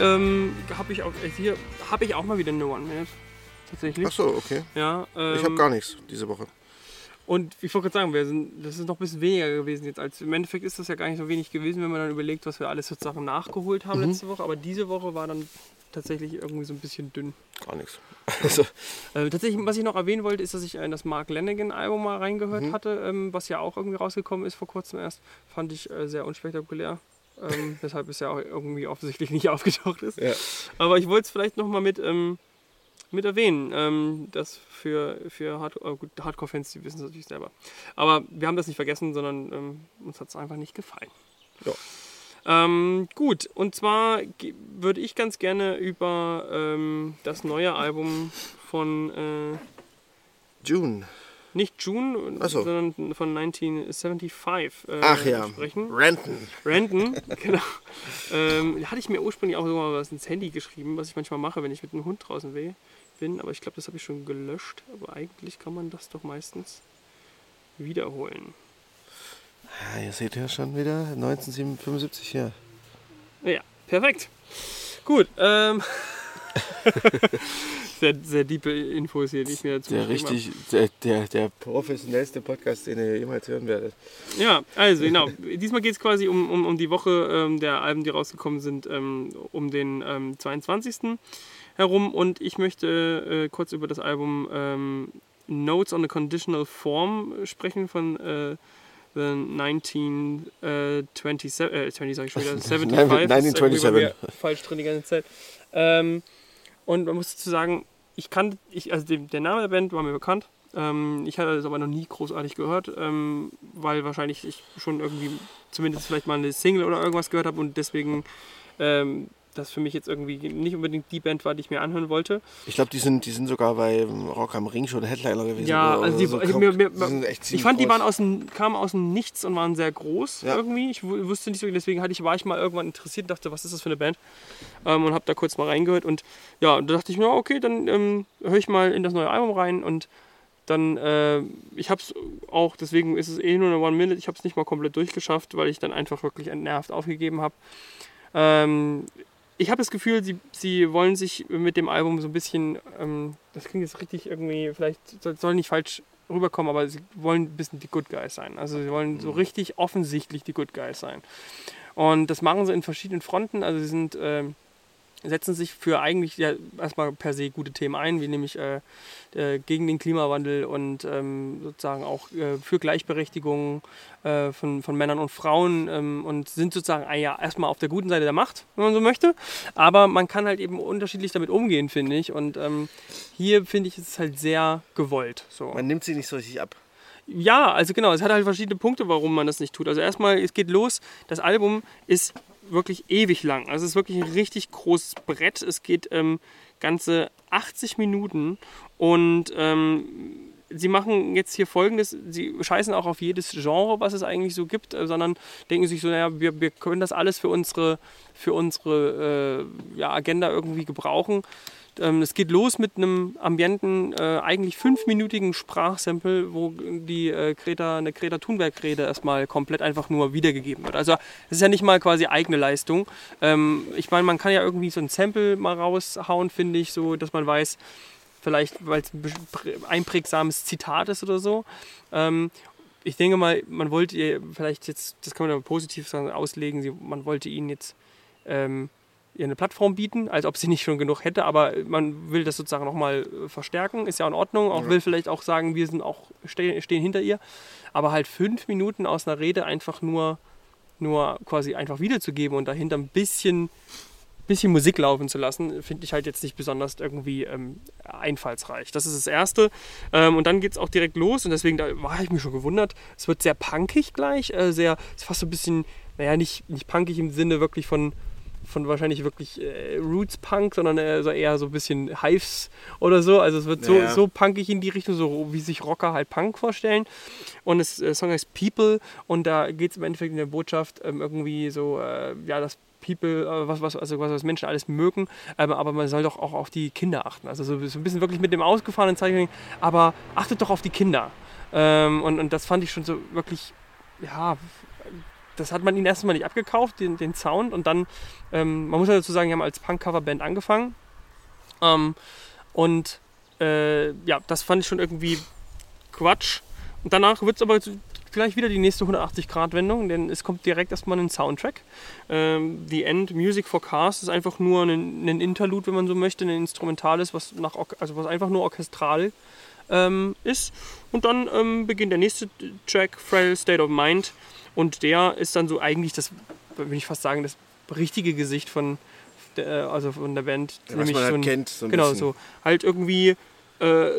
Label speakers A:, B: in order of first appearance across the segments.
A: ähm, habe ich, auch, äh, hier hab ich auch mal wieder eine One-Minute. Tatsächlich.
B: Ach so, okay.
A: Ja, ähm,
B: Ich habe gar nichts diese Woche.
A: Und ich wollte gerade sagen, wir sind, das ist noch ein bisschen weniger gewesen jetzt. Als, Im Endeffekt ist das ja gar nicht so wenig gewesen, wenn man dann überlegt, was wir alles sozusagen nachgeholt haben letzte Woche. Aber diese Woche war dann tatsächlich irgendwie so ein bisschen dünn.
B: Gar nichts. Also,
A: Äh, tatsächlich, was ich noch erwähnen wollte, ist, dass ich äh, das Mark Lanigan-Album mal reingehört hatte, ähm, was ja auch irgendwie rausgekommen ist vor kurzem erst. Fand ich äh, sehr unspektakulär. Ähm, weshalb es ja auch irgendwie offensichtlich nicht aufgetaucht ist.
B: ja.
A: Aber ich wollte es vielleicht noch mal mit, ähm, mit erwähnen. Ähm, das für, für Hard gut, Hardcore-Fans, die wissen es natürlich selber. Aber wir haben das nicht vergessen, sondern ähm, uns hat es einfach nicht gefallen.
B: Ja.
A: Ähm, gut, und zwar würde ich ganz gerne über ähm, das neue Album von äh,
B: June.
A: Nicht June,
B: so.
A: sondern von 1975 äh,
B: Ach ja.
A: sprechen.
B: Renton.
A: Random, genau. Ähm, hatte ich mir ursprünglich auch sogar was ins Handy geschrieben, was ich manchmal mache, wenn ich mit einem Hund draußen weh bin. Aber ich glaube, das habe ich schon gelöscht. Aber eigentlich kann man das doch meistens wiederholen.
B: Ja, ihr seht ja schon wieder 1975 hier.
A: Ja, perfekt. Gut. Ähm, sehr, sehr diepe Infos hier, die ich mir dazu
B: Der
A: geschrieben habe.
B: richtig, der, der, der professionellste Podcast, den ihr jemals hören werdet.
A: Ja, also genau. Diesmal geht es quasi um, um, um die Woche ähm, der Alben, die rausgekommen sind, ähm, um den ähm, 22. herum. Und ich möchte äh, kurz über das Album ähm, Notes on a Conditional Form sprechen von äh, The 1927, äh, 20 sag ich schon wieder, 75. Das ist irgendwie bei
B: 1927.
A: mir Falsch drin die ganze Zeit. Ähm, und man muss dazu sagen, ich kann, ich, also der Name der Band war mir bekannt. Ähm, ich hatte das aber noch nie großartig gehört, ähm, weil wahrscheinlich ich schon irgendwie zumindest vielleicht mal eine Single oder irgendwas gehört habe und deswegen ähm, das für mich jetzt irgendwie nicht unbedingt die Band war, die ich mir anhören wollte.
B: Ich glaube, die sind, die sind sogar bei Rock am Ring schon Headliner gewesen.
A: Ja,
B: oder
A: also die,
B: so.
A: also mir, mir,
B: Die sind echt
A: ich fand, die
B: groß.
A: waren aus dem, kamen aus dem Nichts und waren sehr groß
B: Ja.
A: irgendwie. Ich wu- wusste nicht so, deswegen hatte ich, war ich mal irgendwann interessiert und dachte, was ist das für eine Band? Ähm, und habe da kurz mal reingehört und ja, da dachte ich mir, okay, dann ähm, höre ich mal in das neue Album rein und dann, äh, ich habe es auch, deswegen ist es eh nur eine One-Minute, ich habe es nicht mal komplett durchgeschafft, weil ich dann einfach wirklich entnervt aufgegeben habe. Ähm, ich habe das Gefühl, sie, sie wollen sich mit dem Album so ein bisschen, ähm, das klingt jetzt richtig irgendwie, vielleicht soll, nicht falsch rüberkommen, aber sie wollen ein bisschen die Good Guys sein. Also sie wollen so richtig offensichtlich die Good Guys sein. Und das machen sie in verschiedenen Fronten. Also sie sind, ähm, setzen sich für eigentlich ja, erstmal per se gute Themen ein, wie nämlich äh, äh, gegen den Klimawandel und ähm, sozusagen auch äh, für Gleichberechtigung äh, von, von Männern und Frauen ähm, und sind sozusagen ah, ja, erstmal auf der guten Seite der Macht, wenn man so möchte. Aber man kann halt eben unterschiedlich damit umgehen, finde ich. Und ähm, hier finde ich, ist es halt sehr gewollt. So.
B: Man nimmt sie nicht so richtig ab.
A: Ja, also genau, es hat halt verschiedene Punkte, warum man das nicht tut. Also erstmal, es geht los, das Album ist wirklich ewig lang. Also es ist wirklich ein richtig großes Brett. Es geht ähm, ganze 80 Minuten und ähm, sie machen jetzt hier folgendes, sie scheißen auch auf jedes Genre, was es eigentlich so gibt, äh, sondern denken sich so, naja, wir, wir können das alles für unsere, für unsere äh, ja, Agenda irgendwie gebrauchen. Ähm, es geht los mit einem ambienten, äh, eigentlich fünfminütigen Sprachsample, wo die äh, Greta, eine Greta Thunberg-Rede erstmal komplett einfach nur wiedergegeben wird. Also das ist ja nicht mal quasi eigene Leistung. Ähm, ich meine, man kann ja irgendwie so ein Sample mal raushauen, finde ich, so, dass man weiß, vielleicht weil es ein einprägsames Zitat ist oder so. Ähm, ich denke mal, man wollte ihr vielleicht jetzt, das kann man aber positiv auslegen, man wollte ihnen jetzt ihr eine Plattform bieten, als ob sie nicht schon genug hätte, aber man will das sozusagen nochmal verstärken, ist ja in Ordnung, auch will vielleicht auch sagen, wir sind auch ste stehen hinter ihr, aber halt fünf Minuten aus einer Rede einfach nur, nur quasi einfach wiederzugeben und dahinter ein bisschen, bisschen Musik laufen zu lassen, finde ich halt jetzt nicht besonders irgendwie ähm, einfallsreich. Das ist das Erste. Ähm, und dann geht es auch direkt los und deswegen da war ich mir schon gewundert. Es wird sehr punkig gleich, äh, sehr, ist fast so ein bisschen, naja, nicht, nicht punkig im Sinne wirklich von, von wahrscheinlich wirklich äh, Roots Punk, sondern eher so, eher so ein bisschen Hives oder so. Also es wird so,
B: Ja.
A: so punkig in die Richtung, so wie sich Rocker halt Punk vorstellen. Und das äh, Song heißt People und da geht es im Endeffekt in der Botschaft ähm, irgendwie so, äh, ja, dass People, äh, was, was, also was, was Menschen alles mögen, ähm, aber man soll doch auch auf die Kinder achten. Also so, so ein bisschen wirklich mit dem ausgefahrenen Zeichen, aber achtet doch auf die Kinder. Ähm, und, und das fand ich schon so wirklich ja, das hat man ihnen erstmal nicht abgekauft, den, den Sound. Und dann, ähm, man muss ja dazu sagen, die haben als Punk-Cover-Band angefangen. Ähm, und äh, ja, das fand ich schon irgendwie Quatsch. Und danach wird es aber gleich wieder die nächste 180-Grad-Wendung, denn es kommt direkt erstmal ein Soundtrack. Ähm, The End Music for Cars ist einfach nur ein, ein, Interlude, wenn man so möchte, ein instrumentales, was, nach, also was einfach nur orchestral ähm, ist. Und dann ähm, beginnt der nächste Track, Frail State of Mind. Und der ist dann so eigentlich das, würde ich fast sagen, das richtige Gesicht von der, also von der Band.
B: Ja, was man halt
A: so ein,
B: kennt. So ein
A: genau,
B: bisschen.
A: so. Halt irgendwie äh,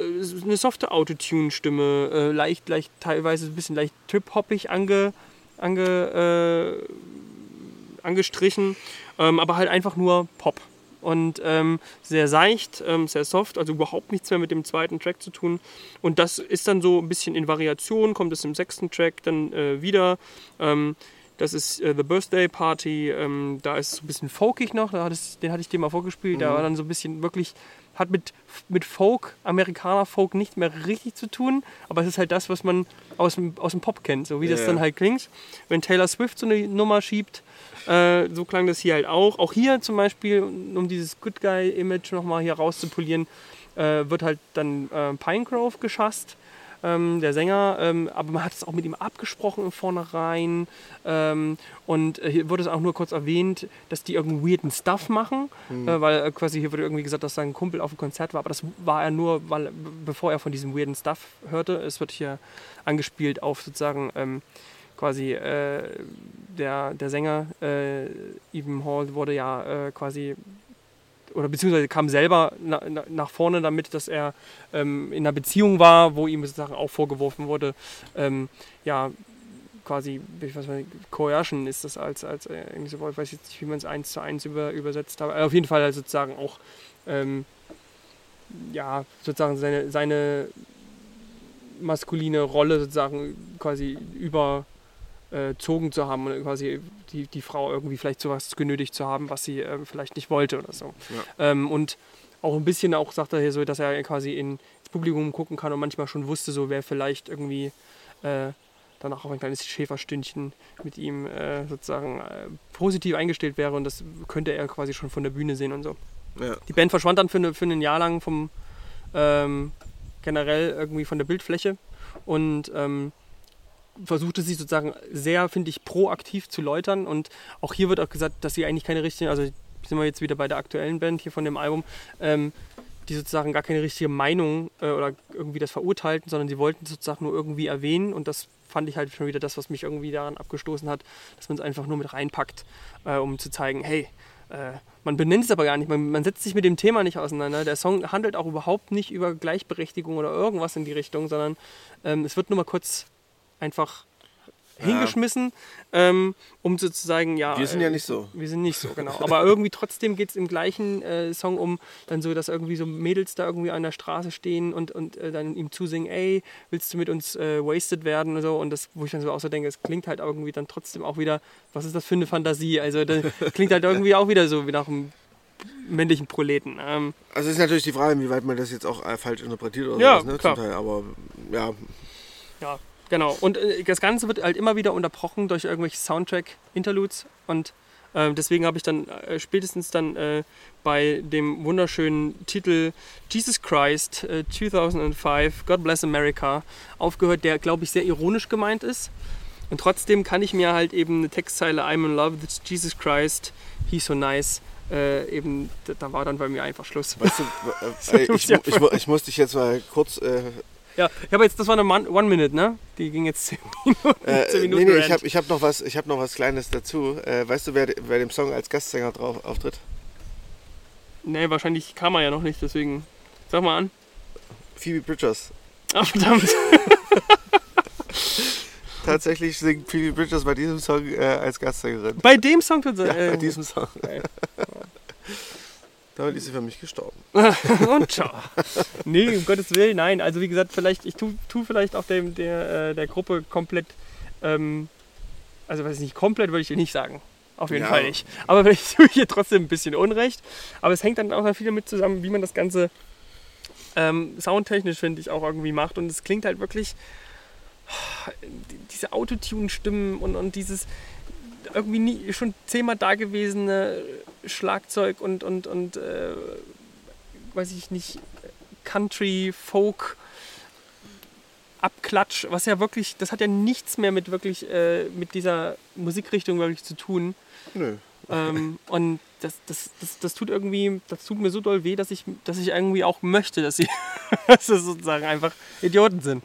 A: eine softe Autotune-Stimme, äh, leicht, leicht, teilweise ein bisschen leicht trip-hoppig ange, ange, äh, angestrichen, ähm, aber halt einfach nur Pop. Und ähm, sehr seicht, ähm, sehr soft, also überhaupt nichts mehr mit dem zweiten Track zu tun. Und das ist dann so ein bisschen in Variation, kommt es im sechsten Track dann äh, wieder. Ähm, das ist äh, The Birthday Party. Ähm, da ist es so ein bisschen folkig noch. Da hat es, den hatte ich dir mal vorgespielt.
B: Mhm.
A: Da war dann so ein bisschen wirklich, hat mit, mit Folk, Amerikaner-Folk nicht mehr richtig zu tun. Aber es ist halt das, was man aus dem, aus dem Pop kennt. So wie das
B: Ja.
A: dann halt klingt. Wenn Taylor Swift so eine Nummer schiebt, äh, so klang das hier halt auch. Auch hier zum Beispiel, um dieses Good Guy-Image nochmal hier rauszupolieren, äh, wird halt dann äh, Pinegrove geschasst ähm, der Sänger, ähm, aber man hat es auch mit ihm abgesprochen im Vornherein. Ähm, und äh, hier wurde es auch nur kurz erwähnt, dass die irgendwie weirden Stuff machen, äh, weil äh, quasi hier wurde irgendwie gesagt, dass sein Kumpel auf dem Konzert war, aber das war er nur, weil, b- bevor er von diesem weirden Stuff hörte. Es wird hier angespielt auf sozusagen ähm, quasi äh, der, der Sänger äh, Eben Hall wurde ja äh, quasi oder beziehungsweise kam selber na, na, nach vorne damit, dass er ähm, in einer Beziehung war, wo ihm sozusagen auch vorgeworfen wurde, ähm, ja, quasi, ich weiß nicht, Coercion ist das als, als äh, irgendwie so, ich weiß jetzt nicht, wie man es eins zu eins über, übersetzt aber auf jeden Fall halt sozusagen auch, ähm, ja, sozusagen seine, seine maskuline Rolle sozusagen quasi überzogen zu haben und quasi die, die Frau irgendwie vielleicht zu was genötigt zu haben, was sie ähm, vielleicht nicht wollte oder so. Ähm, und auch ein bisschen auch sagt er hier so, dass er quasi in, ins Publikum gucken kann und manchmal schon wusste, so wer vielleicht irgendwie äh, danach auch ein kleines Schäferstündchen mit ihm äh, sozusagen äh, positiv eingestellt wäre und das könnte er quasi schon von der Bühne sehen und so.
B: Ja.
A: Die Band verschwand dann für, eine, für ein Jahr lang vom ähm, generell irgendwie von der Bildfläche und ähm, versuchte sich sozusagen sehr, finde ich, proaktiv zu läutern. Und auch hier wird auch gesagt, dass sie eigentlich keine richtige, also sind wir jetzt wieder bei der aktuellen Band hier von dem Album, ähm, die sozusagen gar keine richtige Meinung äh, oder irgendwie das verurteilten, sondern sie wollten sozusagen nur irgendwie erwähnen und das fand ich halt schon wieder das, was mich irgendwie daran abgestoßen hat, dass man es einfach nur mit reinpackt, äh, um zu zeigen, hey, äh, man benennt es aber gar nicht, man, man setzt sich mit dem Thema nicht auseinander. Der Song handelt auch überhaupt nicht über Gleichberechtigung oder irgendwas in die Richtung, sondern ähm, es wird nur mal kurz einfach hingeschmissen, ähm, um sozusagen, ja.
B: Wir sind
A: äh,
B: ja nicht so.
A: Wir sind nicht so, genau. Aber irgendwie trotzdem geht es im gleichen äh, Song um, dann so, dass irgendwie so Mädels da irgendwie an der Straße stehen und, und äh, dann ihm zusingen, ey, willst du mit uns äh, wasted werden und so. Und das, wo ich dann so auch so denke, es klingt halt irgendwie dann trotzdem auch wieder, was ist das für eine Fantasie? Also das klingt halt irgendwie auch wieder so wie nach einem männlichen Proleten. Ähm,
B: Also ist natürlich die Frage, inwieweit man das jetzt auch äh, falsch interpretiert oder
A: Ja,
B: sowas, ne?
A: klar.
B: Zum Teil. Aber ja,
A: Ja, genau. Und äh, das Ganze wird halt immer wieder unterbrochen durch irgendwelche Soundtrack-Interludes. Und äh, deswegen habe ich dann äh, spätestens dann äh, bei dem wunderschönen Titel Jesus Christ äh, 2005, God Bless America, aufgehört, der, glaube ich, sehr ironisch gemeint ist. Und trotzdem kann ich mir halt eben eine Textzeile I'm in love with Jesus Christ, he's so nice, äh, eben, da- war dann bei mir einfach Schluss.
B: weißt du, äh, äh, ich, ich, mu- ich muss dich jetzt mal kurz. Äh,
A: Ja, ich habe jetzt, das war eine Mon- One-Minute, ne? Die ging jetzt 10 Minuten.
B: äh,
A: 10
B: nee,
A: Minuten
B: nee, ich
A: Rant.
B: habe ich hab noch, was- ich hab noch was Kleines dazu. Äh, weißt du, wer, wer dem Song als Gastsänger drauf auftritt?
A: Nee, wahrscheinlich kam er ja noch nicht, deswegen. Sag mal an.
B: Phoebe Bridgers.
A: Ach, verdammt.
B: Tatsächlich singt Phoebe Bridgers bei diesem Song äh, als Gastsängerin.
A: Bei dem Song
B: Ja,
A: äh,
B: bei diesem Song.
A: geil.
B: Damit ist sie für mich gestorben.
A: Und ciao. Nee, um Gottes Willen, nein. Also wie gesagt, vielleicht, ich tue tu vielleicht auch dem, der, äh, der Gruppe komplett, ähm, also weiß ich nicht, komplett würde ich nicht sagen. Auf jeden
B: Ja.
A: Fall nicht. Aber vielleicht tue ich hier trotzdem ein bisschen Unrecht. Aber es hängt dann auch viel damit zusammen, wie man das Ganze ähm, soundtechnisch, finde ich, auch irgendwie macht. Und es klingt halt wirklich, diese Autotune-Stimmen und, und dieses irgendwie nie, schon zehnmal dagewesene Schlagzeug und, und, und äh, weiß ich nicht, Country, Folk, Abklatsch, was ja wirklich, das hat ja nichts mehr mit wirklich, äh, mit dieser Musikrichtung wirklich zu tun.
B: Nö.
A: Ähm, und das, das, das, das tut irgendwie, das tut mir so doll weh, dass ich, dass ich irgendwie auch möchte, dass sie dass sie sozusagen einfach Idioten sind.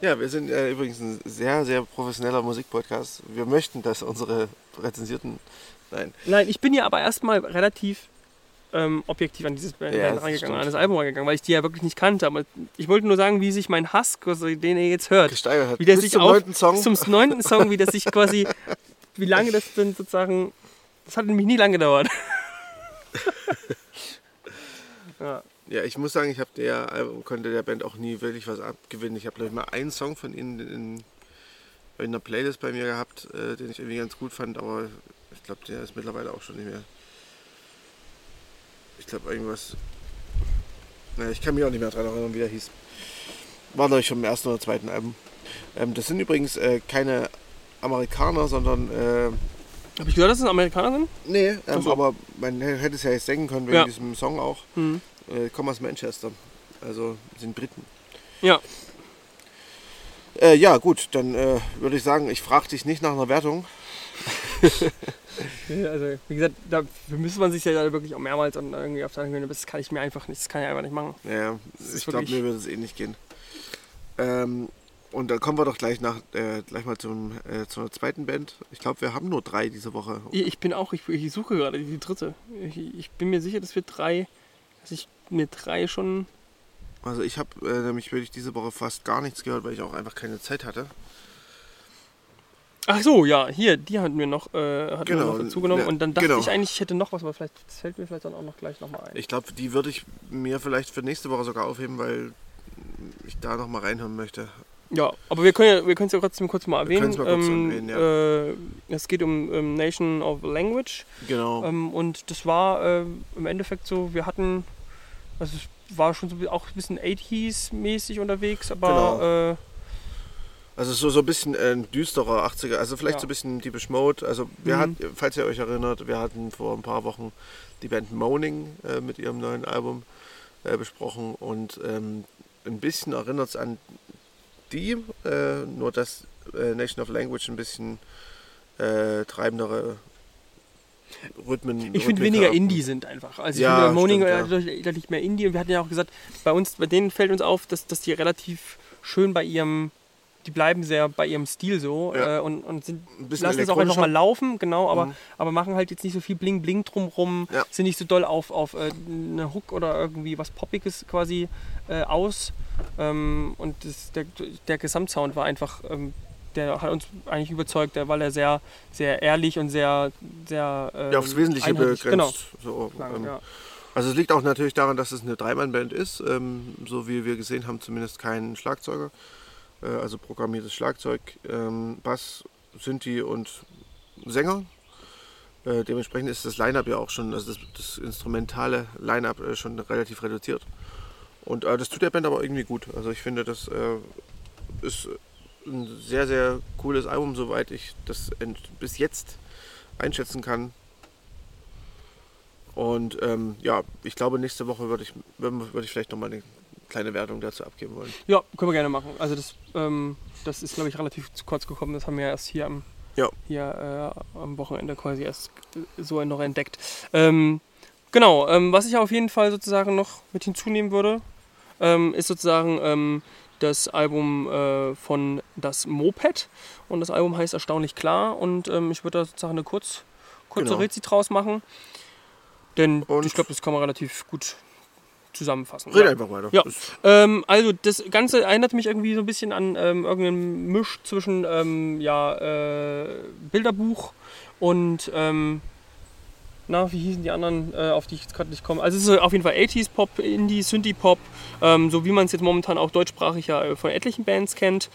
B: Ja, wir sind äh, übrigens ein sehr, sehr professioneller Musikpodcast. Wir möchten, dass unsere rezensierten. Nein.
A: Nein, ich bin ja aber erstmal relativ ähm, objektiv an dieses Band
B: Ja,
A: rangegangen, an das Album rangegangen, weil ich die ja wirklich nicht kannte. Aber ich wollte nur sagen, wie sich mein Hass, den ihr jetzt hört,
B: Gesteigert hat.
A: wie der
B: Bis
A: sich
B: zum
A: auf,
B: neunten Song.
A: zum neunten Song, wie das sich quasi, wie lange das denn sozusagen, das hat nämlich nie lange gedauert. ja.
B: Ja, ich muss sagen, ich habe der Album, konnte der Band auch nie wirklich was abgewinnen. Ich habe glaube ich mal einen Song von ihnen in, in einer Playlist bei mir gehabt, äh, den ich irgendwie ganz gut fand, aber ich glaube, der ist mittlerweile auch schon nicht mehr. Ich glaube irgendwas. Naja, ich kann mich auch nicht mehr daran erinnern, wie der hieß. War glaube ich schon im ersten oder zweiten Album. Ähm, das sind übrigens äh, keine Amerikaner, sondern äh,
A: Habe ich gehört, dass es Amerikaner sind?
B: nee, ähm,
A: so.
B: aber man hätte es ja jetzt denken können wegen
A: Ja.
B: diesem Song auch.
A: Mhm.
B: Äh, kommen aus Manchester. Also sind Briten.
A: Ja.
B: Äh, ja, gut, dann äh, würde ich sagen, ich frage dich nicht nach einer Wertung.
A: Ja, Also, wie gesagt, da müsste man sich ja wirklich auch mehrmals und irgendwie auf gewöhnen. Das kann ich mir einfach nicht, das kann ich einfach nicht machen.
B: Ja, ich glaube, mir würde es eh nicht gehen. Ähm, und dann kommen wir doch gleich, nach, äh, gleich mal zum, äh, zu einer zweiten Band. Ich glaube, wir haben nur drei diese Woche.
A: Ich ich bin auch, ich, ich suche gerade die dritte. Ich, ich bin mir sicher, dass wir drei, dass ich mir drei schon.
B: Also ich habe äh, nämlich wirklich diese Woche fast gar nichts gehört, weil ich auch einfach keine Zeit hatte.
A: Ach so, ja, hier, die hatten wir noch, äh, hatten
B: Genau,
A: wir noch dazu genommen.
B: ja,
A: Und dann dachte
B: genau.
A: ich eigentlich, ich hätte noch was, aber vielleicht das fällt mir vielleicht dann auch noch gleich nochmal ein.
B: Ich glaube, die würde ich mir vielleicht für nächste Woche sogar aufheben, weil ich da noch mal reinhören möchte.
A: Ja, aber wir können ja, wir können es ja trotzdem kurz mal
B: Wir
A: erwähnen.
B: können's mal kurz
A: ähm,
B: erwähnen,
A: äh, es geht um ähm, Nation of Language.
B: Genau.
A: Ähm, und das war äh, im Endeffekt so, wir hatten, also es war schon so auch ein bisschen 80s-mäßig unterwegs, aber
B: Genau.
A: äh,
B: Also so, so ein bisschen äh, ein düsterer 80er, also vielleicht
A: Ja.
B: so ein bisschen Deepish Mode. Also wir
A: Mhm.
B: hatten, falls ihr euch erinnert, wir hatten vor ein paar Wochen die Band Moaning äh, mit ihrem neuen Album äh, besprochen und ähm, ein bisschen erinnert es an die, äh, nur dass äh, Nation of Language ein bisschen treibendere Rhythmen
A: ich finde weniger. Indie sind einfach. Also ich
B: Ja,
A: finde Moaning
B: ja.
A: deutlich, deutlich mehr Indie und wir hatten ja auch gesagt, bei uns, bei denen fällt uns auf, dass, dass die relativ schön bei ihrem, die bleiben sehr bei ihrem Stil so
B: Ja.
A: äh, und, und sind, lassen es auch einfach mal laufen, genau, aber,
B: Mhm.
A: aber machen halt jetzt nicht so viel Bling Bling drumrum,
B: Ja.
A: sind nicht so doll auf, auf äh, eine Hook oder irgendwie was Poppiges quasi äh, aus. Ähm, und das, der, der Gesamtsound war einfach, ähm, der hat uns eigentlich überzeugt, weil er sehr, sehr ehrlich und sehr, sehr ähm,
B: Ja, aufs Wesentliche begrenzt.
A: Genau.
B: So, ähm,
A: ja.
B: Also es liegt auch natürlich daran, dass es eine Dreimann-Band ist, ähm, so wie wir gesehen haben, zumindest kein Schlagzeuger, äh, also programmiertes Schlagzeug, ähm, Bass, Synthi und Sänger. Äh, dementsprechend ist das Line-Up ja auch schon, also das, das instrumentale Line-Up äh, schon relativ reduziert. Und äh, das tut der Band aber irgendwie gut. Also ich finde, das äh, ist ein sehr, sehr cooles Album, soweit ich das bis jetzt einschätzen kann. Und ähm, ja, ich glaube, nächste Woche würde ich, würde ich vielleicht nochmal eine kleine Wertung dazu abgeben wollen.
A: ja, können wir gerne machen. Also das, ähm, das ist, glaube ich, relativ zu kurz gekommen. Das haben wir erst hier am,
B: Ja.
A: hier, äh, am Wochenende quasi erst äh, so noch entdeckt. Ähm, genau, ähm, was ich auf jeden Fall sozusagen noch mit hinzunehmen würde, ähm, ist sozusagen ähm, das Album äh, von Das Moped. Und das Album heißt Erstaunlich klar. Und ähm, ich würde da sozusagen eine kurz, kurze
B: Genau.
A: Rezi draus machen. Denn
B: Und-
A: ich glaube, das kann man relativ gut zusammenfassen.
B: Red
A: Ja.
B: einfach weiter.
A: Ja. Ähm, also das Ganze erinnert mich irgendwie so ein bisschen an ähm, irgendeinen Misch zwischen ähm, ja, äh, Bilderbuch und ähm, na, wie hießen die anderen, äh, auf die ich jetzt gerade nicht komme. Also es ist auf jeden Fall 80s Pop, Indie, Synthie Pop, ähm, so wie man es jetzt momentan auch deutschsprachig ja äh, von etlichen Bands kennt.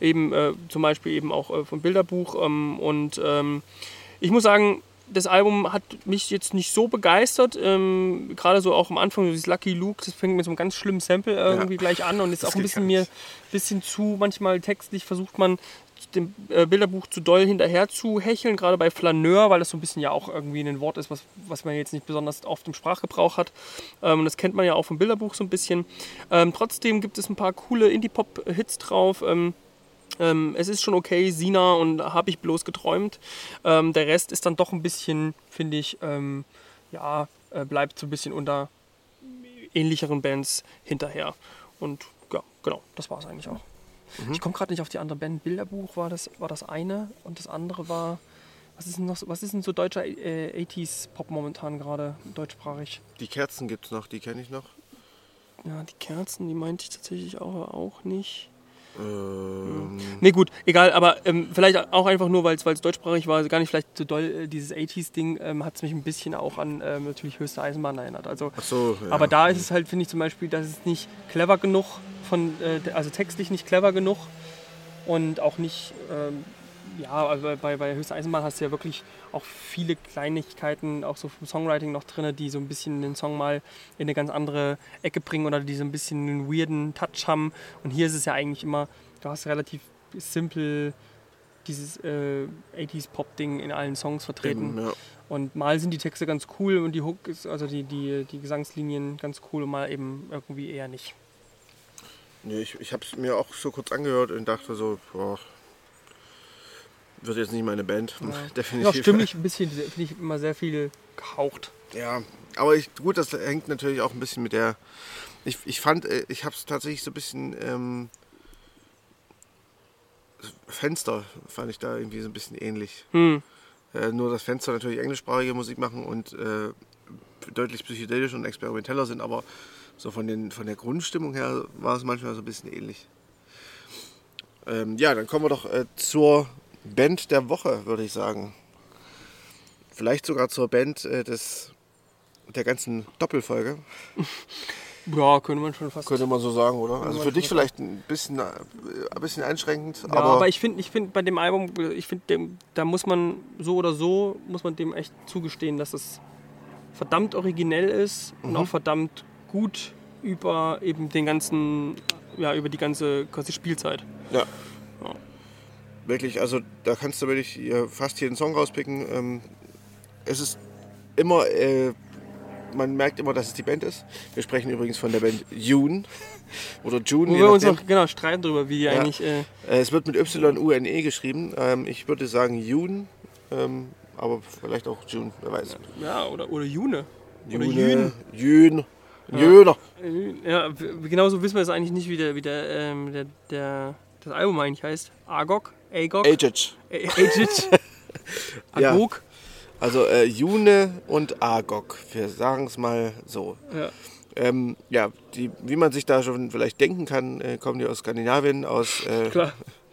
A: Eben äh, zum Beispiel eben auch äh, von Bilderbuch. Ähm, und ähm, ich muss sagen, das Album hat mich jetzt nicht so begeistert. Ähm, Gerade so auch am Anfang, dieses Lucky Luke, das fängt mit so einem ganz schlimmen Sample irgendwie ja. gleich an und ist auch ein bisschen mir bisschen zu, manchmal textlich versucht man dem äh, Bilderbuch zu doll hinterher zu hecheln, gerade bei Flaneur, weil das so ein bisschen ja auch irgendwie ein Wort ist, was, was man jetzt nicht besonders oft im Sprachgebrauch hat. Ähm, das kennt man ja auch vom Bilderbuch so ein bisschen. Ähm, trotzdem gibt es ein paar coole Indie-Pop-Hits drauf. Ähm, ähm, es ist schon okay, Sina und habe ich bloß geträumt. Ähm, der Rest ist dann doch ein bisschen, finde ich, ähm, ja, äh, bleibt so ein bisschen unter ähnlicheren Bands hinterher. Und ja, genau, das war es eigentlich auch. Mhm. Ich komme gerade nicht auf die andere Band. Bilderbuch war das, war das eine und das andere war. Was ist denn, noch, was ist denn so deutscher äh, 80s-Pop momentan gerade, deutschsprachig?
B: Die Kerzen gibt es noch, die kenne ich noch.
A: Ja, die Kerzen, die meinte ich tatsächlich auch, auch nicht.
B: Ähm.
A: Nee, gut, egal, aber ähm, vielleicht auch einfach nur, weil es deutschsprachig war, also gar nicht vielleicht so doll, äh, dieses 80s-Ding ähm, hat es mich ein bisschen auch an ähm, natürlich höchste Eisenbahn erinnert. Also,
B: so, ja.
A: Aber da ist es halt, finde ich zum Beispiel, dass es nicht clever genug, von, äh, also textlich nicht clever genug und auch nicht, ähm, ja, bei, bei höchster Eisenbahn hast du ja wirklich auch viele Kleinigkeiten, auch so vom Songwriting noch drin, die so ein bisschen den Song mal in eine ganz andere Ecke bringen oder die so ein bisschen einen weirden Touch haben. Und hier ist es ja eigentlich immer, du hast relativ simpel dieses äh, 80s-Pop-Ding in allen Songs vertreten.
B: Eben, ja.
A: Und mal sind die Texte ganz cool und die Hook ist, also die, die, die Gesangslinien ganz cool und mal eben irgendwie eher nicht.
B: Nee, ich, ich habe es mir auch so kurz angehört und dachte so, boah, wird jetzt nicht meine Band.
A: Ja. Definitiv. Ja, stimmlich ein bisschen, finde ich immer sehr viel gehaucht.
B: Ja, aber ich, gut, das hängt natürlich auch ein bisschen mit der. Ich, ich fand, äh, ich habe es tatsächlich so ein bisschen. Ähm, Fenster fand ich da irgendwie so ein bisschen ähnlich.
A: Hm.
B: Äh, nur dass Fenster natürlich englischsprachige Musik machen und äh, deutlich psychedelisch und experimenteller sind, aber so von, den, von der Grundstimmung her war es manchmal so ein bisschen ähnlich. Ähm, ja, dann kommen wir doch äh, zur Band der Woche, würde ich sagen. Vielleicht sogar zur Band äh, des, der ganzen Doppelfolge.
A: Ja, könnte man schon fast.
B: Könnte man so sagen, oder? Also für dich vielleicht ein bisschen, äh, ein bisschen einschränkend.
A: Ja, aber, aber ich finde ich find bei dem Album, ich finde, da muss man so oder so, muss man dem echt zugestehen, dass es verdammt originell ist mhm. und auch verdammt gut über eben den ganzen, ja, über die ganze quasi Spielzeit.
B: Ja wirklich, also da kannst du wirklich fast jeden Song rauspicken. Ähm, es ist immer, äh, man merkt immer, dass es die Band ist. Wir sprechen übrigens von der Band June oder June.
A: Wo wir uns auch genau streiten darüber, wie die ja. eigentlich. Äh,
B: äh es wird mit Y-U-N-E geschrieben. Ähm, ich würde sagen June, ähm, aber vielleicht auch June, wer weiß.
A: Ja, oder, oder June.
B: June. Oder June. June. Jöner.
A: Ja, genauso wissen wir es eigentlich nicht, wie der, wie der, ähm, der, der, das Album eigentlich heißt. Agog. Agog.
B: Agic.
A: Agic. Agog.
B: Ja. Also äh, June und Agog. Wir sagen es mal so.
A: Ja.
B: Ähm, ja, die, wie man sich da schon vielleicht denken kann, äh, kommen die aus Skandinavien, aus. Äh,
A: Klar.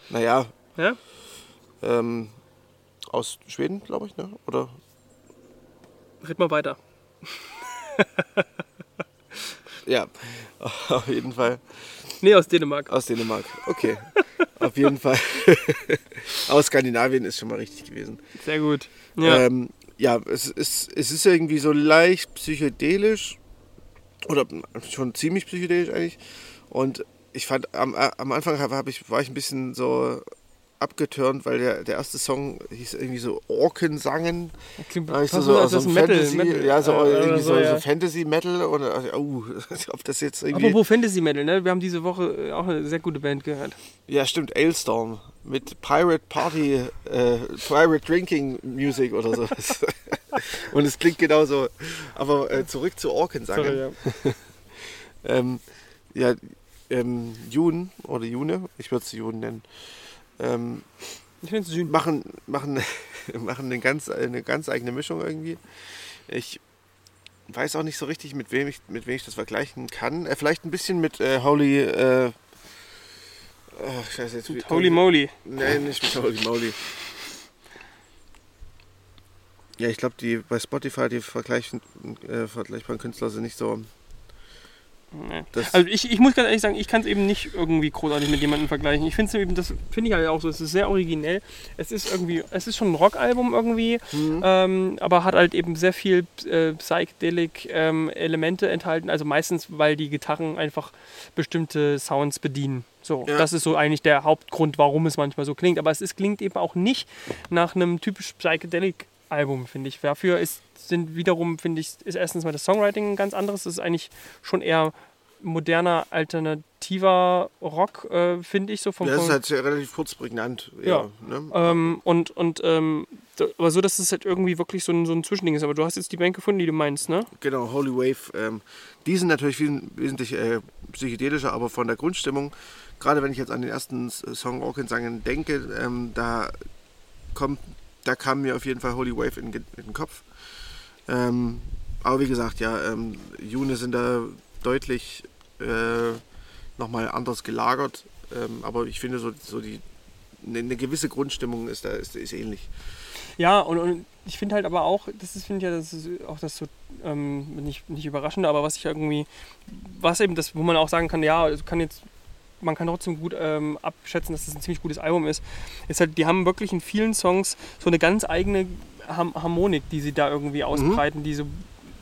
B: Naja.
A: Ja?
B: Ähm, aus Schweden, glaube ich, ne? Oder?
A: Red mal weiter.
B: ja, auf jeden Fall.
A: Nee, aus Dänemark.
B: Aus Dänemark, okay. Auf jeden Fall. Aus Skandinavien ist schon mal richtig gewesen.
A: Sehr gut.
B: Ja, ähm, ja es, ist, es ist irgendwie so leicht psychedelisch. Oder schon ziemlich psychedelisch eigentlich. Und ich fand, am, am Anfang hab ich, war ich ein bisschen so abgetürnt, weil der, der erste Song hieß irgendwie so Orkensangen.
A: Klingt
B: da
A: so,
B: so,
A: so, so, so
B: Fantasy,
A: Metal, Metal.
B: Ja, so,
A: äh,
B: irgendwie so,
A: ja.
B: so Fantasy Metal und uh, ob das jetzt irgendwie.
A: Apropos Fantasy Metal, ne? Wir haben diese Woche auch eine sehr gute Band gehört.
B: Ja, stimmt, Ailstorm mit Pirate Party, äh, Pirate Drinking Music oder sowas. und es klingt genauso. Aber äh, zurück zu Orkensangen.
A: Sorry, ja.
B: ähm, ja, ähm, June oder June, ich würde es June nennen ähm, machen, machen, machen eine, ganz, eine ganz eigene Mischung irgendwie. Ich weiß auch nicht so richtig, mit wem ich, mit wem ich das vergleichen kann. Äh, vielleicht ein bisschen mit äh, Holy. Äh, äh, ich weiß jetzt,
A: mit Holy Moly.
B: Nein, nicht mit Holy Moly. Ja, ich glaube, die bei Spotify die vergleichen, äh, vergleichbaren Künstler sind nicht so
A: Nee. Also ich, ich muss ganz ehrlich sagen, ich kann es eben nicht irgendwie großartig mit jemandem vergleichen. Ich finde es eben, das finde ich halt auch so, es ist sehr originell. Es ist irgendwie, es ist schon ein Rockalbum irgendwie,
B: Mhm.
A: ähm, aber hat halt eben sehr viel äh, psychedelic ähm, Elemente enthalten. Also meistens, weil die Gitarren einfach bestimmte Sounds bedienen. So,
B: Ja.
A: das ist so eigentlich der Hauptgrund, warum es manchmal so klingt. Aber es ist, klingt eben auch nicht nach einem typisch psychedelic Album, finde ich. Dafür ist, sind wiederum, finde ich, ist erstens mal das Songwriting ein ganz anderes. Das ist eigentlich schon eher moderner, alternativer Rock, äh, finde ich so vom
B: Ja, das ist halt sehr relativ kurz prägnant.
A: Ja.
B: ne?
A: ähm, und und ähm, aber so, dass es halt irgendwie wirklich so ein, so ein Zwischending ist. Aber du hast jetzt die Band gefunden, die du meinst, ne?
B: Genau, Holy Wave. Ähm, die sind natürlich viel, wesentlich äh, psychedelischer, aber von der Grundstimmung, gerade wenn ich jetzt an den ersten Song Orkensangen denke, ähm, da kommt, da kam mir auf jeden Fall Holy Wave in, in den Kopf. Ähm, aber wie gesagt, ja, ähm, June sind da deutlich äh, nochmal anders gelagert. Ähm, aber ich finde so, so die eine, eine gewisse Grundstimmung ist da ist, ist ähnlich.
A: Ja, und, und ich finde halt aber auch, das ist, finde ich ja, das ist auch das so, ähm, nicht, nicht überraschend, aber was ich irgendwie, was eben das, wo man auch sagen kann, ja, es kann jetzt, man kann trotzdem gut ähm, abschätzen, dass das ein ziemlich gutes Album ist, ist halt, die haben wirklich in vielen Songs so eine ganz eigene Ham Harmonik, die sie da irgendwie ausbreiten, die so,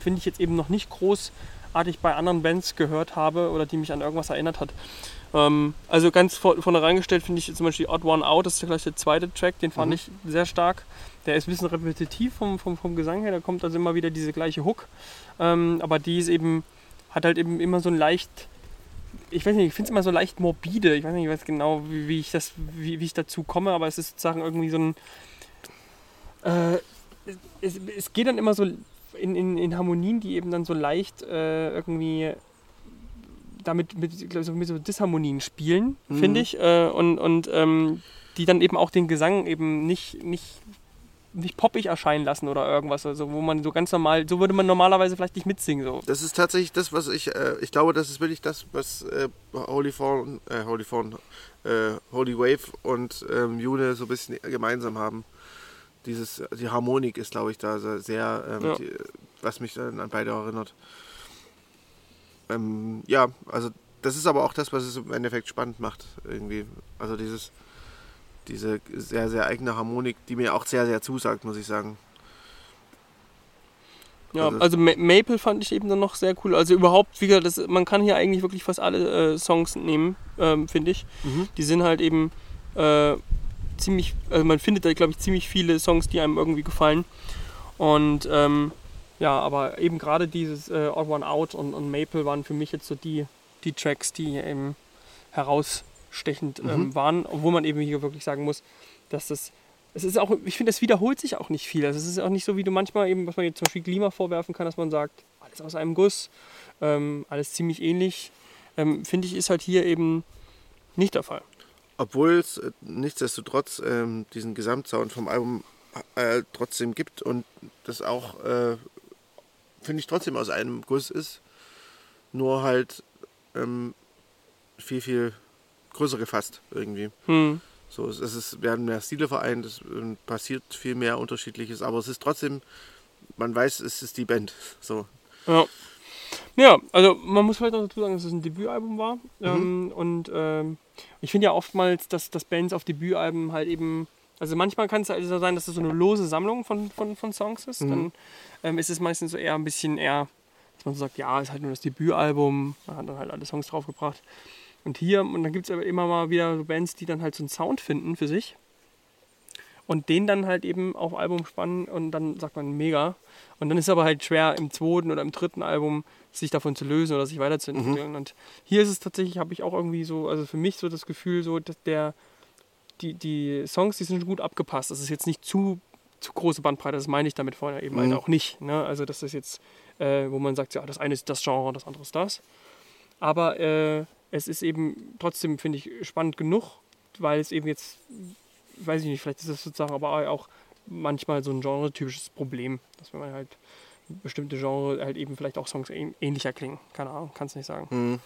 A: finde ich jetzt eben noch nicht großartig bei anderen Bands gehört habe oder die mich an irgendwas erinnert hat. Ähm, also ganz vor, vorne reingestellt finde ich zum Beispiel Odd One Out, das ist gleich der zweite Track, den fand
B: Mhm.
A: ich sehr stark. Der ist ein bisschen repetitiv vom, vom, vom Gesang her, da kommt also immer wieder diese gleiche Hook. Ähm, aber die ist eben, hat halt eben immer so ein leicht, ich weiß nicht, ich finde es immer so leicht morbide. Ich weiß nicht weiß genau, wie, wie ich das, wie, wie ich dazu komme, aber es ist sozusagen irgendwie so ein. Äh, es, es geht dann immer so in, in, in Harmonien, die eben dann so leicht äh, irgendwie damit mit, ich so mit so Disharmonien spielen,
B: Mhm.
A: finde ich. Äh, und und ähm, die dann eben auch den Gesang eben nicht, nicht, nicht poppig erscheinen lassen oder irgendwas. Also wo man so ganz normal, so würde man normalerweise vielleicht nicht mitsingen. So.
B: Das ist tatsächlich das, was ich, äh, ich glaube, das ist wirklich das, was äh, Holy Fawn, äh, Holy Fawn, äh, Holy Wave und ähm, June so ein bisschen gemeinsam haben. Dieses, die Harmonik ist, glaube ich, da sehr, sehr ähm,
A: Ja.
B: die, was mich dann an beide erinnert. Ähm, ja, also das ist aber auch das, was es im Endeffekt spannend macht, irgendwie. Also dieses, diese sehr, sehr eigene Harmonik, die mir auch sehr, sehr zusagt, muss ich sagen.
A: Ja,
B: Also-
A: also Ma Maple fand ich eben dann noch sehr cool. Also überhaupt, wie gesagt, das, man kann hier eigentlich wirklich fast alle äh, Songs nehmen, ähm, finde ich.
B: Mhm.
A: Die sind halt eben äh, ziemlich, also man findet da, glaube ich, ziemlich viele Songs, die einem irgendwie gefallen. Und ähm, ja, aber eben gerade dieses äh, Odd One Out und, und Maple waren für mich jetzt so die, die Tracks, die eben herausstechend ähm,
B: Mhm.
A: waren, obwohl man eben hier wirklich sagen muss, dass das es ist auch, ich finde, es wiederholt sich auch nicht viel. Also es ist auch nicht so, wie du manchmal eben, was man jetzt zum Beispiel Klima vorwerfen kann, dass man sagt, alles aus einem Guss, ähm, alles ziemlich ähnlich. Ähm, finde ich, ist halt hier eben nicht der Fall.
B: Obwohl es äh, nichtsdestotrotz ähm, diesen Gesamtsound vom Album äh, trotzdem gibt und das auch, äh, finde ich, trotzdem aus einem Guss ist. Nur halt ähm, viel, viel größer gefasst irgendwie.
A: Hm.
B: So, es es ist, werden mehr Stile vereint, es ähm, passiert viel mehr Unterschiedliches, aber es ist trotzdem, man weiß, es ist die Band. So.
A: Ja. Ja, also man muss vielleicht noch dazu sagen, dass es ein Debütalbum war. Ähm, und ähm, ich finde ja oftmals, dass, dass Bands auf Debütalben halt eben. Also manchmal kann es halt so sein, dass es so eine lose Sammlung von, von, von Songs ist.
B: Mhm.
A: Dann ähm, ist es meistens so eher ein bisschen eher, dass man so sagt, ja, ist halt nur das Debütalbum, man hat dann halt alle Songs draufgebracht. Und hier, und dann gibt es aber immer mal wieder so Bands, die dann halt so einen Sound finden für sich. Und den dann halt eben auf Album spannen und dann sagt man mega. Und dann ist es aber halt schwer im zweiten oder im dritten Album sich davon zu lösen oder sich weiterzuentwickeln. Und hier ist es tatsächlich, habe ich auch irgendwie so, also für mich so das Gefühl, so, dass der, die, die Songs, die sind gut abgepasst. Das ist jetzt nicht zu, zu große Bandbreite, das meine ich damit vorher eben halt
B: Mhm.
A: auch nicht. Ne? Also das ist jetzt, äh, wo man sagt, ja, das eine ist das Genre, das andere ist das. Aber äh, es ist eben trotzdem, finde ich, spannend genug, weil es eben jetzt, weiß ich nicht, vielleicht ist das sozusagen aber auch manchmal so ein genre-typisches Problem, dass wenn man halt bestimmte Genre halt eben vielleicht auch Songs ähn- ähnlicher klingen. Keine Ahnung, kann es nicht sagen.
B: Hm.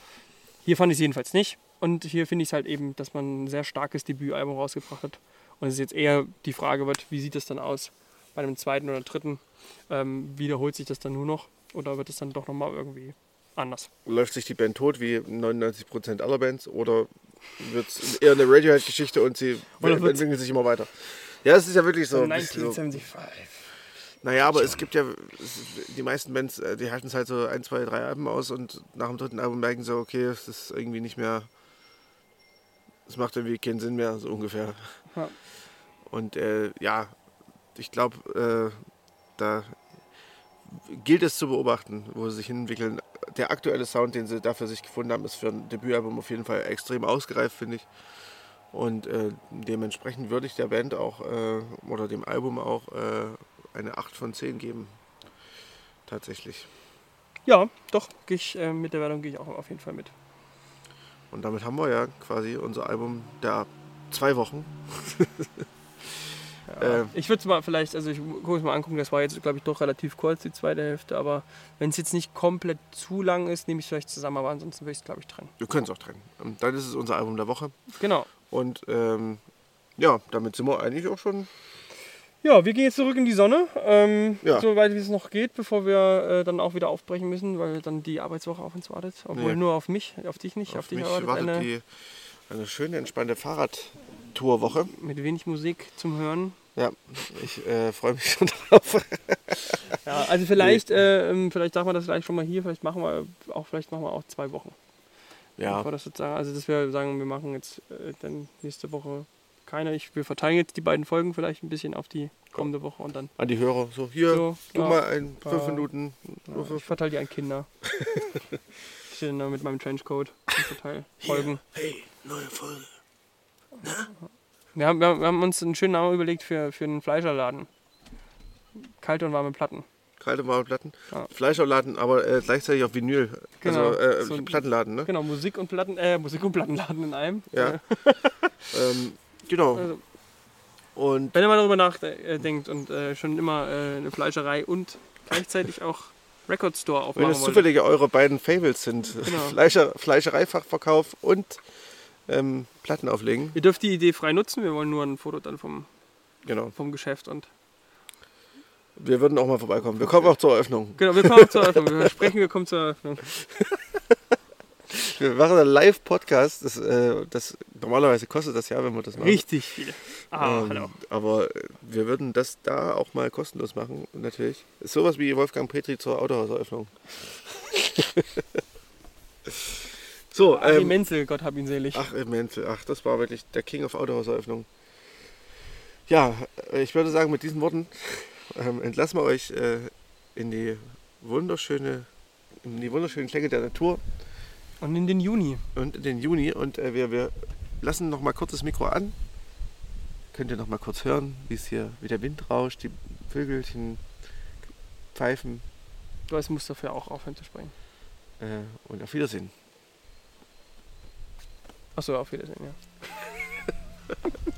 A: Hier fand ich es jedenfalls nicht. Und hier finde ich es halt eben, dass man ein sehr starkes Debütalbum rausgebracht hat. Und es jetzt eher die Frage wird, wie sieht das dann aus bei einem zweiten oder dritten? Ähm, wiederholt sich das dann nur noch? Oder wird es dann doch nochmal irgendwie anders.
B: Läuft sich die Band tot wie 99% aller Bands oder wird es eher eine Radiohead-Geschichte und sie entwickeln sich immer weiter? Ja, es ist ja wirklich so. ein bisschen so
A: 1975.
B: naja, aber es gibt ja, die meisten Bands, äh, die halten es halt so ein, zwei, drei Alben aus und nach dem dritten Album merken sie, okay, es ist irgendwie nicht mehr, es macht irgendwie keinen Sinn mehr, so ungefähr.
A: Ja.
B: Und äh, ja, ich glaube, äh, da gilt es zu beobachten, wo sie sich entwickeln. Der aktuelle Sound, den sie da für sich gefunden haben, ist für ein Debütalbum auf jeden Fall extrem ausgereift, finde ich. Und äh, dementsprechend würde ich der Band auch äh, oder dem Album auch äh, eine 8 von 10 geben. Tatsächlich.
A: Ja, doch, ich, äh, mit der Wertung gehe ich auch auf jeden Fall mit.
B: Und damit haben wir ja quasi unser Album der zwei Wochen.
A: Ja.
B: Äh,
A: ich würde es mal vielleicht, also ich gucke es mal angucken, das war jetzt, glaube ich, doch relativ kurz, die zweite Hälfte, aber wenn es jetzt nicht komplett zu lang ist, nehme ich es vielleicht zusammen, aber ansonsten würde ich es, glaube ich, trennen.
B: Wir können es auch trennen. Und dann ist es unser Album der Woche.
A: Genau.
B: Und ähm, ja, damit sind wir eigentlich auch schon.
A: Ja, wir gehen jetzt zurück in die Sonne, ähm,
B: Ja.
A: soweit wie es noch geht, bevor wir äh, dann auch wieder aufbrechen müssen, weil dann die Arbeitswoche auf uns wartet. Obwohl
B: Nee.
A: nur auf mich, auf dich nicht, auf,
B: Auf
A: dich
B: mich
A: wartet eine
B: die, eine schöne, entspannte Fahrradtourwoche.
A: mit wenig Musik zum Hören.
B: Ja, ich äh, freue mich schon drauf.
A: Ja, also vielleicht, äh, ähm, vielleicht sagen wir das gleich schon mal hier, vielleicht machen wir auch, vielleicht machen wir auch zwei Wochen.
B: Ja,
A: Bevor das sozusagen, also dass wir sagen, wir machen jetzt äh, dann nächste Woche keine. Ich, wir verteilen jetzt die beiden Folgen vielleicht ein bisschen auf die kommende Woche und dann.
B: an die Hörer. So, hier,
A: So,
B: du
A: ja.
B: mal ein fünf
A: Ja.
B: Minuten.
A: Ja, ich verteile die an Kinder. ich stehe mit meinem Trenchcoat und verteile Folgen.
B: hey, neue Folge.
A: Wir haben, wir, haben, uns einen schönen Namen überlegt für, für einen Fleischerladen. Kalte und warme Platten.
B: Kalte warme Platten.
A: Ja.
B: Fleischerladen, aber äh, gleichzeitig auf Vinyl.
A: Genau.
B: Also äh,
A: So ein-
B: Plattenladen, ne?
A: Genau, Musik und Platten, äh, Musik und Plattenladen in einem.
B: Ja.
A: Äh,
B: Ähm, genau.
A: also,
B: Und
A: wenn ihr mal darüber nachdenkt und äh, schon immer äh, eine Fleischerei und gleichzeitig auch Record Store
B: wenn
A: aufmachen
B: es
A: wollt.
B: zufällig eure beiden Favels sind,
A: Genau.
B: Fleischer, Fleischereifachverkauf und ähm, Platten auflegen.
A: Ihr dürft die Idee frei nutzen, wir wollen nur ein Foto dann vom,
B: Genau.
A: vom Geschäft und
B: Wir würden auch mal vorbeikommen. Wir kommen auch zur Eröffnung.
A: Genau, wir kommen auch zur Eröffnung. Wir versprechen, wir kommen zur Eröffnung.
B: Wir machen einen Live-Podcast. Das, äh, das, normalerweise kostet das ja, wenn wir das machen.
A: Richtig viel. Ah,
B: Ähm,
A: hallo.
B: Aber äh, wir würden das da auch mal kostenlos machen, natürlich. Ist sowas wie Wolfgang Petri zur Autohauseröffnung. so,
A: Achim
B: ähm,
A: Menzel, Gott hab ihn selig.
B: ach, Menzel, ach, das war wirklich der King of Autohauseröffnung. Ja, äh, ich würde sagen, mit diesen Worten ähm, entlassen wir euch äh, in die wunderschöne, in die wunderschönen Klänge der Natur
A: Und in den Juni.
B: und in den Juni und äh, wir, wir lassen noch mal kurz das Mikro an. Könnt ihr noch mal kurz hören, wie es hier, wie der Wind rauscht, die Vögelchen pfeifen
A: Du musst dafür auch aufhören zu sprechen.
B: äh, und auf Wiedersehen.
A: Achso, auf Wiedersehen, ja.